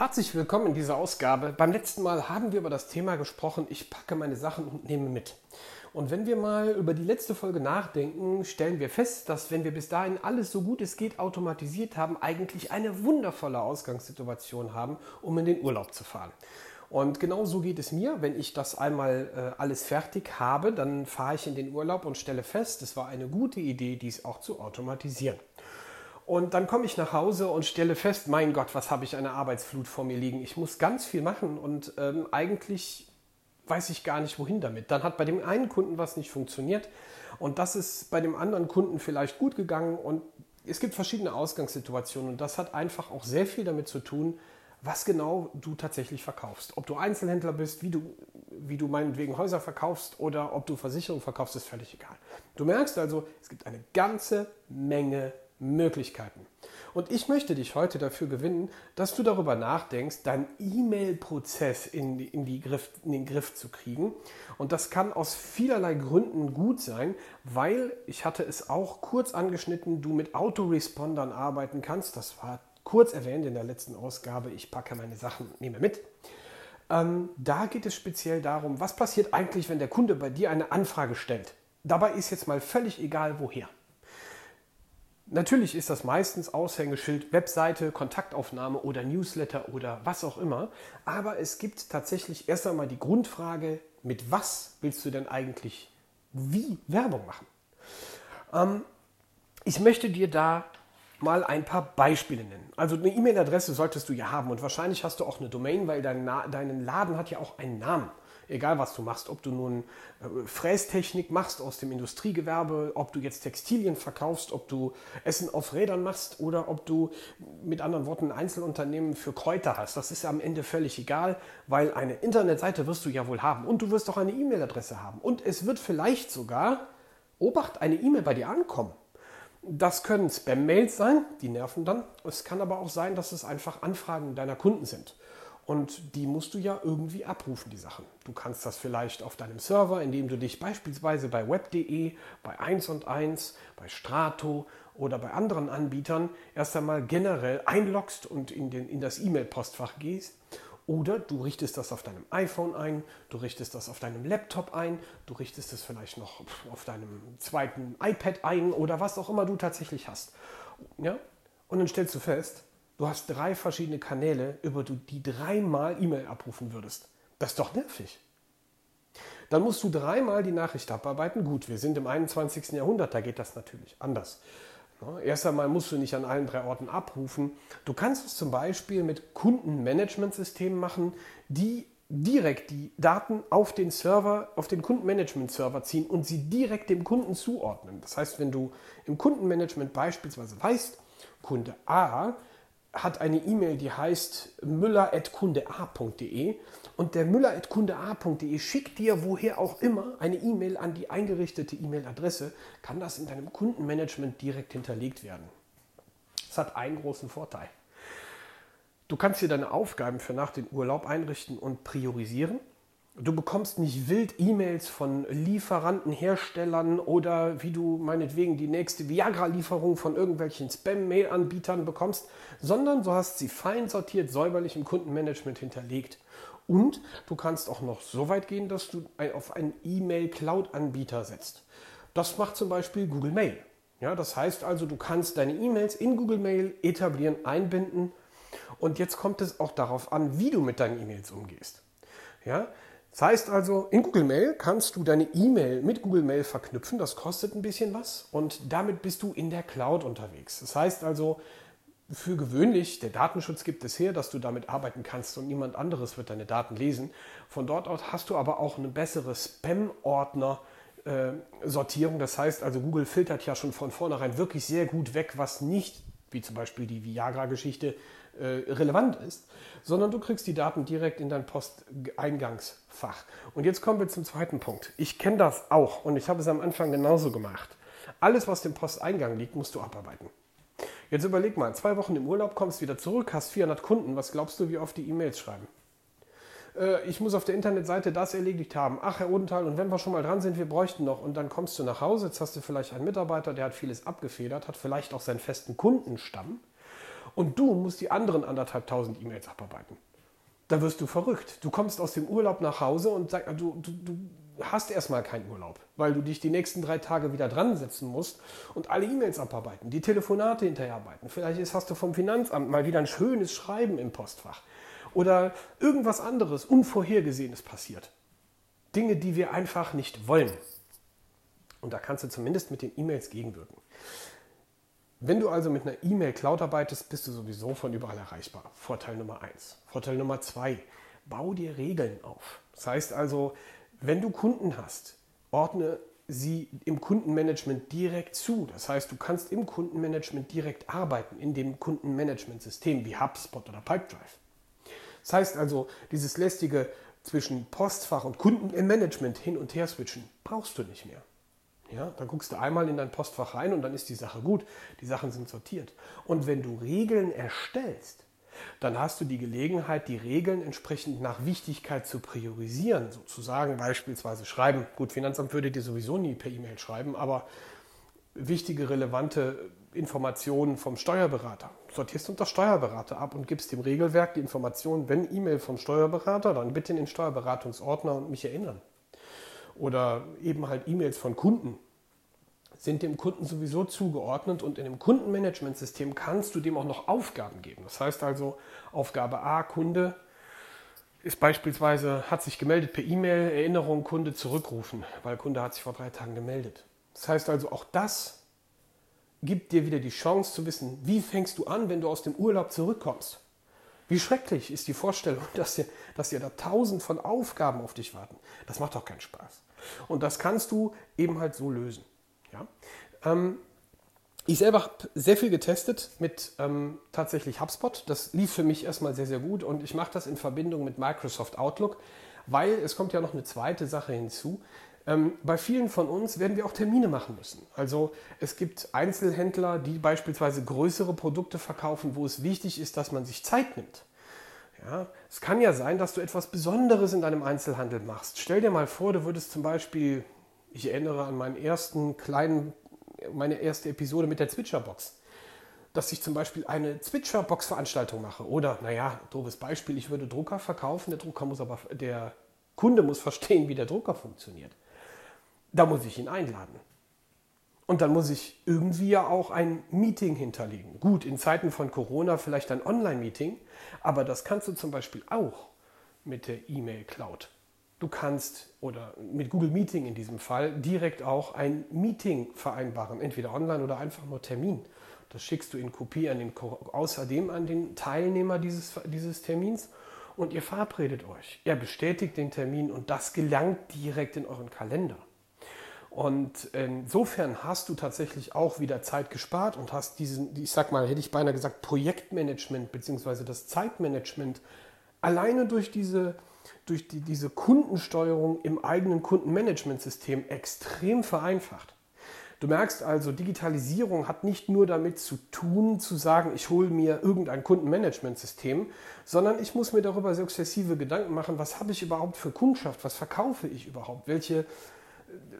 Herzlich willkommen in dieser Ausgabe. Beim letzten Mal haben wir über das Thema gesprochen, ich packe meine Sachen und nehme mit. Und wenn wir mal über die letzte Folge nachdenken, stellen wir fest, dass wenn wir bis dahin alles so gut es geht automatisiert haben, eigentlich eine wundervolle Ausgangssituation haben, um in den Urlaub zu fahren. Und genau so geht es mir. Wenn ich das einmal äh, alles fertig habe, dann fahre ich in den Urlaub und stelle fest, es war eine gute Idee, dies auch zu automatisieren. Und dann komme ich nach Hause und stelle fest, mein Gott, was habe ich eine Arbeitsflut vor mir liegen. Ich muss ganz viel machen und ähm, eigentlich weiß ich gar nicht, wohin damit. Dann hat bei dem einen Kunden was nicht funktioniert und das ist bei dem anderen Kunden vielleicht gut gegangen und es gibt verschiedene Ausgangssituationen und das hat einfach auch sehr viel damit zu tun, was genau du tatsächlich verkaufst. Ob du Einzelhändler bist, wie du, wie du meinetwegen Häuser verkaufst oder ob du Versicherungen verkaufst, ist völlig egal. Du merkst also, es gibt eine ganze Menge Möglichkeiten. Und ich möchte dich heute dafür gewinnen, dass du darüber nachdenkst, deinen E-Mail-Prozess in, in, in den Griff zu kriegen. Und das kann aus vielerlei Gründen gut sein, weil, ich hatte es auch kurz angeschnitten, du mit Autorespondern arbeiten kannst. Das war kurz erwähnt in der letzten Ausgabe. Ich packe meine Sachen und nehme mit. Ähm, da geht es speziell darum, was passiert eigentlich, wenn der Kunde bei dir eine Anfrage stellt. Dabei ist jetzt mal völlig egal, woher. Natürlich ist das meistens Aushängeschild, Webseite, Kontaktaufnahme oder Newsletter oder was auch immer. Aber es gibt tatsächlich erst einmal die Grundfrage, mit was willst du denn eigentlich wie Werbung machen? Ähm, ich möchte dir da mal ein paar Beispiele nennen. Also eine E-Mail-Adresse solltest du ja haben und wahrscheinlich hast du auch eine Domain, weil dein, dein Laden hat ja auch einen Namen egal was du machst, ob du nun äh, Frästechnik machst aus dem Industriegewerbe, ob du jetzt Textilien verkaufst, ob du Essen auf Rädern machst oder ob du mit anderen Worten ein Einzelunternehmen für Kräuter hast. Das ist am Ende völlig egal, weil eine Internetseite wirst du ja wohl haben und du wirst auch eine E-Mail-Adresse haben und es wird vielleicht sogar, Obacht, eine E-Mail bei dir ankommen. Das können Spam-Mails sein, die nerven dann. Es kann aber auch sein, dass es einfach Anfragen deiner Kunden sind. Und die musst du ja irgendwie abrufen, die Sachen. Du kannst das vielleicht auf deinem Server, indem du dich beispielsweise bei web.de, bei 1 und 1, bei Strato oder bei anderen Anbietern erst einmal generell einloggst und in, den, in das E-Mail-Postfach gehst. Oder du richtest das auf deinem iPhone ein, du richtest das auf deinem Laptop ein, du richtest es vielleicht noch auf deinem zweiten iPad ein oder was auch immer du tatsächlich hast. Ja? Und dann stellst du fest, Du hast drei verschiedene Kanäle, über die dreimal E-Mail abrufen würdest. Das ist doch nervig. Dann musst du dreimal die Nachricht abarbeiten. Gut, wir sind im 21. Jahrhundert, da geht das natürlich anders. Erst einmal musst du nicht an allen drei Orten abrufen. Du kannst es zum Beispiel mit Kundenmanagementsystemen machen, die direkt die Daten auf den Server, auf den Kundenmanagement-Server ziehen und sie direkt dem Kunden zuordnen. Das heißt, wenn du im Kundenmanagement beispielsweise weißt, Kunde A hat eine E-Mail, die heißt müller.kundea.de und der müller.kundea.de schickt dir woher auch immer eine E-Mail an die eingerichtete E-Mail-Adresse, kann das in deinem Kundenmanagement direkt hinterlegt werden. Das hat einen großen Vorteil. Du kannst dir deine Aufgaben für nach dem Urlaub einrichten und priorisieren. Du bekommst nicht wild E-Mails von Lieferanten, Herstellern oder wie du meinetwegen die nächste Viagra-Lieferung von irgendwelchen Spam-Mail-Anbietern bekommst, sondern du hast sie fein sortiert, säuberlich im Kundenmanagement hinterlegt. Und du kannst auch noch so weit gehen, dass du auf einen E-Mail-Cloud-Anbieter setzt. Das macht zum Beispiel Google Mail. Ja, das heißt also, du kannst deine E-Mails in Google Mail etablieren, einbinden. Und jetzt kommt es auch darauf an, wie du mit deinen E-Mails umgehst. Ja, das heißt also, in Google Mail kannst du deine E-Mail mit Google Mail verknüpfen. Das kostet ein bisschen was und damit bist du in der Cloud unterwegs. Das heißt also, für gewöhnlich, der Datenschutz gibt es her, dass du damit arbeiten kannst und niemand anderes wird deine Daten lesen. Von dort aus hast du aber auch eine bessere Spam-Ordner-Sortierung. Das heißt also, Google filtert ja schon von vornherein wirklich sehr gut weg, was nicht, wie zum Beispiel die Viagra-Geschichte, äh, relevant ist, sondern du kriegst die Daten direkt in dein Posteingangsfach. Und jetzt kommen wir zum zweiten Punkt. Ich kenne das auch und ich habe es am Anfang genauso gemacht. Alles, was im Posteingang liegt, musst du abarbeiten. Jetzt überleg mal, zwei Wochen im Urlaub, kommst wieder zurück, hast 400 Kunden, was glaubst du, wie oft die E-Mails schreiben? Äh, ich muss auf der Internetseite das erledigt haben. Ach, Herr Odenthal, und wenn wir schon mal dran sind, wir bräuchten noch. Und dann kommst du nach Hause, jetzt hast du vielleicht einen Mitarbeiter, der hat vieles abgefedert, hat vielleicht auch seinen festen Kundenstamm Und du musst die anderen anderthalb tausend E-Mails abarbeiten. Da wirst du verrückt. Du kommst aus dem Urlaub nach Hause und sag, du, du, du hast erstmal keinen Urlaub, weil du dich die nächsten drei Tage wieder dran setzen musst und alle E-Mails abarbeiten, die Telefonate hinterherarbeiten. Vielleicht hast du vom Finanzamt mal wieder ein schönes Schreiben im Postfach oder irgendwas anderes Unvorhergesehenes passiert. Dinge, die wir einfach nicht wollen. Und da kannst du zumindest mit den E-Mails gegenwirken. Wenn du also mit einer E-Mail-Cloud arbeitest, bist du sowieso von überall erreichbar. Vorteil Nummer eins. Vorteil Nummer zwei, bau dir Regeln auf. Das heißt also, wenn du Kunden hast, ordne sie im Kundenmanagement direkt zu. Das heißt, du kannst im Kundenmanagement direkt arbeiten, in dem Kundenmanagementsystem wie HubSpot oder Pipedrive. Das heißt also, dieses lästige zwischen Postfach und Kundenmanagement hin und her switchen brauchst du nicht mehr. Ja, dann guckst du einmal in dein Postfach rein und dann ist die Sache gut. Die Sachen sind sortiert. Und wenn du Regeln erstellst, dann hast du die Gelegenheit, die Regeln entsprechend nach Wichtigkeit zu priorisieren. Sozusagen beispielsweise schreiben. Gut, Finanzamt würde dir sowieso nie per E-Mail schreiben, aber wichtige, relevante Informationen vom Steuerberater. Sortierst du unter Steuerberater ab und gibst dem Regelwerk die Informationen, wenn E-Mail vom Steuerberater, dann bitte in den Steuerberatungsordner und mich erinnern. Oder eben halt E-Mails von Kunden sind dem Kunden sowieso zugeordnet und in dem Kundenmanagementsystem kannst du dem auch noch Aufgaben geben. Das heißt also, Aufgabe A, Kunde ist beispielsweise, hat sich gemeldet per E-Mail, Erinnerung, Kunde zurückrufen, weil Kunde hat sich vor drei Tagen gemeldet. Das heißt also, auch das gibt dir wieder die Chance zu wissen, wie fängst du an, wenn du aus dem Urlaub zurückkommst. Wie schrecklich ist die Vorstellung, dass dir, dass dir da tausend von Aufgaben auf dich warten. Das macht doch keinen Spaß. Und das kannst du eben halt so lösen. Ja? Ähm, ich selber habe sehr viel getestet mit ähm, tatsächlich HubSpot. Das lief für mich erstmal sehr, sehr gut und ich mache das in Verbindung mit Microsoft Outlook, weil es kommt ja noch eine zweite Sache hinzu. Ähm, bei vielen von uns werden wir auch Termine machen müssen. Also es gibt Einzelhändler, die beispielsweise größere Produkte verkaufen, wo es wichtig ist, dass man sich Zeit nimmt. Ja, es kann ja sein, dass du etwas Besonderes in deinem Einzelhandel machst. Stell dir mal vor, du würdest zum Beispiel, ich erinnere an meinen ersten kleinen, meine erste Episode mit der Zwitscherbox, dass ich zum Beispiel eine Zwitscherbox-Veranstaltung mache. Oder, naja, doofes Beispiel, ich würde Drucker verkaufen, der Drucker muss aber, der Kunde muss verstehen, wie der Drucker funktioniert da muss ich ihn einladen. Und dann muss ich irgendwie ja auch ein Meeting hinterlegen. Gut, in Zeiten von Corona vielleicht ein Online-Meeting, aber das kannst du zum Beispiel auch mit der E-Mail Cloud. Du kannst oder mit Google Meeting in diesem Fall direkt auch ein Meeting vereinbaren, entweder online oder einfach nur Termin. Das schickst du in Kopie an den, außerdem an den Teilnehmer dieses, dieses Termins und ihr verabredet euch. Er bestätigt den Termin und das gelangt direkt in euren Kalender. Und insofern hast du tatsächlich auch wieder Zeit gespart und hast diesen, ich sag mal, hätte ich beinahe gesagt, Projektmanagement bzw. das Zeitmanagement alleine durch diese, durch die, diese Kundensteuerung im eigenen Kundenmanagementsystem extrem vereinfacht. Du merkst also, Digitalisierung hat nicht nur damit zu tun, zu sagen, ich hole mir irgendein Kundenmanagementsystem, sondern ich muss mir darüber sukzessive Gedanken machen, was habe ich überhaupt für Kundschaft, was verkaufe ich überhaupt, welche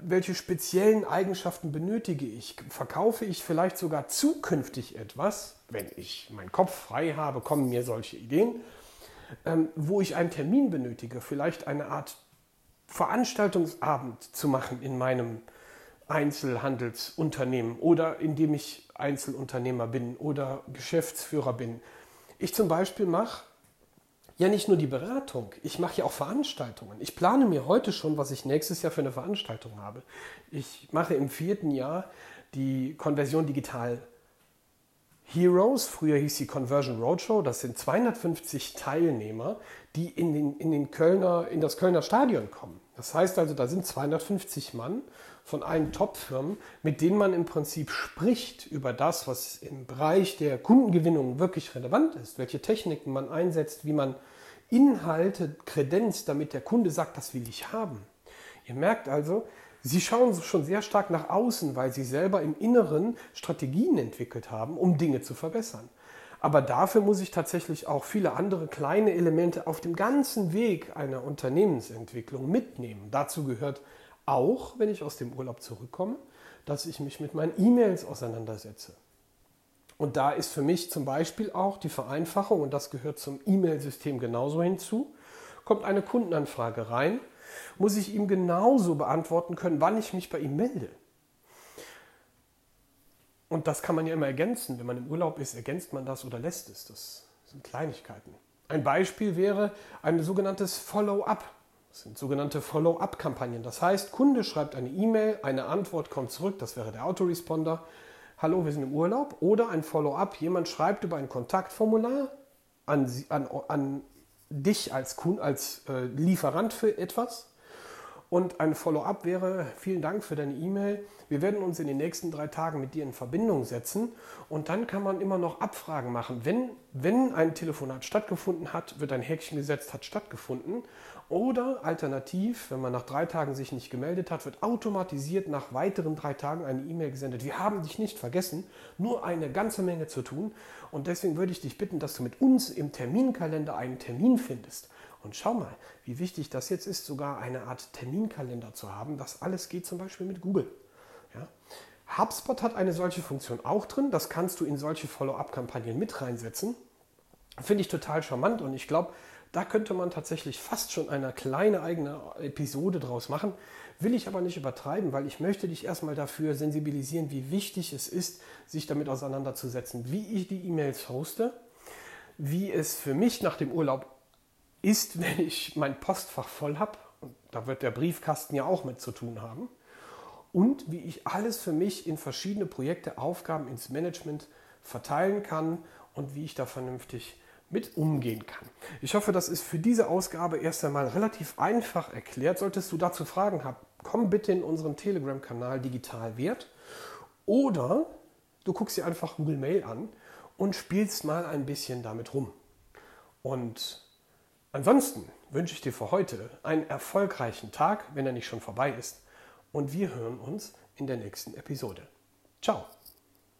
welche speziellen Eigenschaften benötige ich? Verkaufe ich vielleicht sogar zukünftig etwas, wenn ich meinen Kopf frei habe, kommen mir solche Ideen, ähm, wo ich einen Termin benötige, vielleicht eine Art Veranstaltungsabend zu machen in meinem Einzelhandelsunternehmen oder indem ich Einzelunternehmer bin oder Geschäftsführer bin. Ich zum Beispiel mache ja nicht nur die Beratung, ich mache ja auch Veranstaltungen. Ich plane mir heute schon, was ich nächstes Jahr für eine Veranstaltung habe. Ich mache im vierten Jahr die Konversion Digital Heroes, früher hieß sie Conversion Roadshow, das sind 250 Teilnehmer, die in, den, in, den Kölner, in das Kölner Stadion kommen. Das heißt also, da sind 250 Mann von allen Top-Firmen, mit denen man im Prinzip spricht über das, was im Bereich der Kundengewinnung wirklich relevant ist, welche Techniken man einsetzt, wie man Inhalte kredenzt, damit der Kunde sagt, das will ich haben. Ihr merkt also, Sie schauen schon sehr stark nach außen, weil Sie selber im Inneren Strategien entwickelt haben, um Dinge zu verbessern. Aber dafür muss ich tatsächlich auch viele andere kleine Elemente auf dem ganzen Weg einer Unternehmensentwicklung mitnehmen. Dazu gehört auch, wenn ich aus dem Urlaub zurückkomme, dass ich mich mit meinen E-Mails auseinandersetze. Und da ist für mich zum Beispiel auch die Vereinfachung, und das gehört zum E-Mail-System genauso hinzu, kommt eine Kundenanfrage rein, muss ich ihm genauso beantworten können, wann ich mich bei ihm melde. Und das kann man ja immer ergänzen. Wenn man im Urlaub ist, ergänzt man das oder lässt es. Das sind Kleinigkeiten. Ein Beispiel wäre ein sogenanntes Follow-up. Das sind sogenannte Follow-up-Kampagnen. Das heißt, Kunde schreibt eine E-Mail, eine Antwort kommt zurück, das wäre der Autoresponder. Hallo, wir sind im Urlaub. Oder ein Follow-up, jemand schreibt über ein Kontaktformular an, an, an dich als, als äh, Lieferant für etwas und ein Follow-up wäre, vielen Dank für deine E-Mail. Wir werden uns in den nächsten drei Tagen mit dir in Verbindung setzen. Und dann kann man immer noch Abfragen machen. Wenn, wenn ein Telefonat stattgefunden hat, wird ein Häkchen gesetzt, hat stattgefunden. Oder alternativ, wenn man nach drei Tagen sich nicht gemeldet hat, wird automatisiert nach weiteren drei Tagen eine E-Mail gesendet. Wir haben dich nicht vergessen, nur eine ganze Menge zu tun. Und deswegen würde ich dich bitten, dass du mit uns im Terminkalender einen Termin findest. Und schau mal, wie wichtig das jetzt ist, sogar eine Art Terminkalender zu haben. Das alles geht zum Beispiel mit Google. Ja? HubSpot hat eine solche Funktion auch drin. Das kannst du in solche Follow-up-Kampagnen mit reinsetzen. Finde ich total charmant und ich glaube, da könnte man tatsächlich fast schon eine kleine eigene Episode draus machen. Will ich aber nicht übertreiben, weil ich möchte dich erstmal dafür sensibilisieren, wie wichtig es ist, sich damit auseinanderzusetzen, wie ich die E-Mails hoste, wie es für mich nach dem Urlaub ist, wenn ich mein Postfach voll habe, da wird der Briefkasten ja auch mit zu tun haben, und wie ich alles für mich in verschiedene Projekte, Aufgaben ins Management verteilen kann und wie ich da vernünftig mit umgehen kann. Ich hoffe, das ist für diese Ausgabe erst einmal relativ einfach erklärt. Solltest du dazu Fragen haben, komm bitte in unseren Telegram-Kanal Digital Wert oder du guckst dir einfach Google Mail an und spielst mal ein bisschen damit rum. Und Ansonsten wünsche ich dir für heute einen erfolgreichen Tag, wenn er nicht schon vorbei ist. Und wir hören uns in der nächsten Episode. Ciao.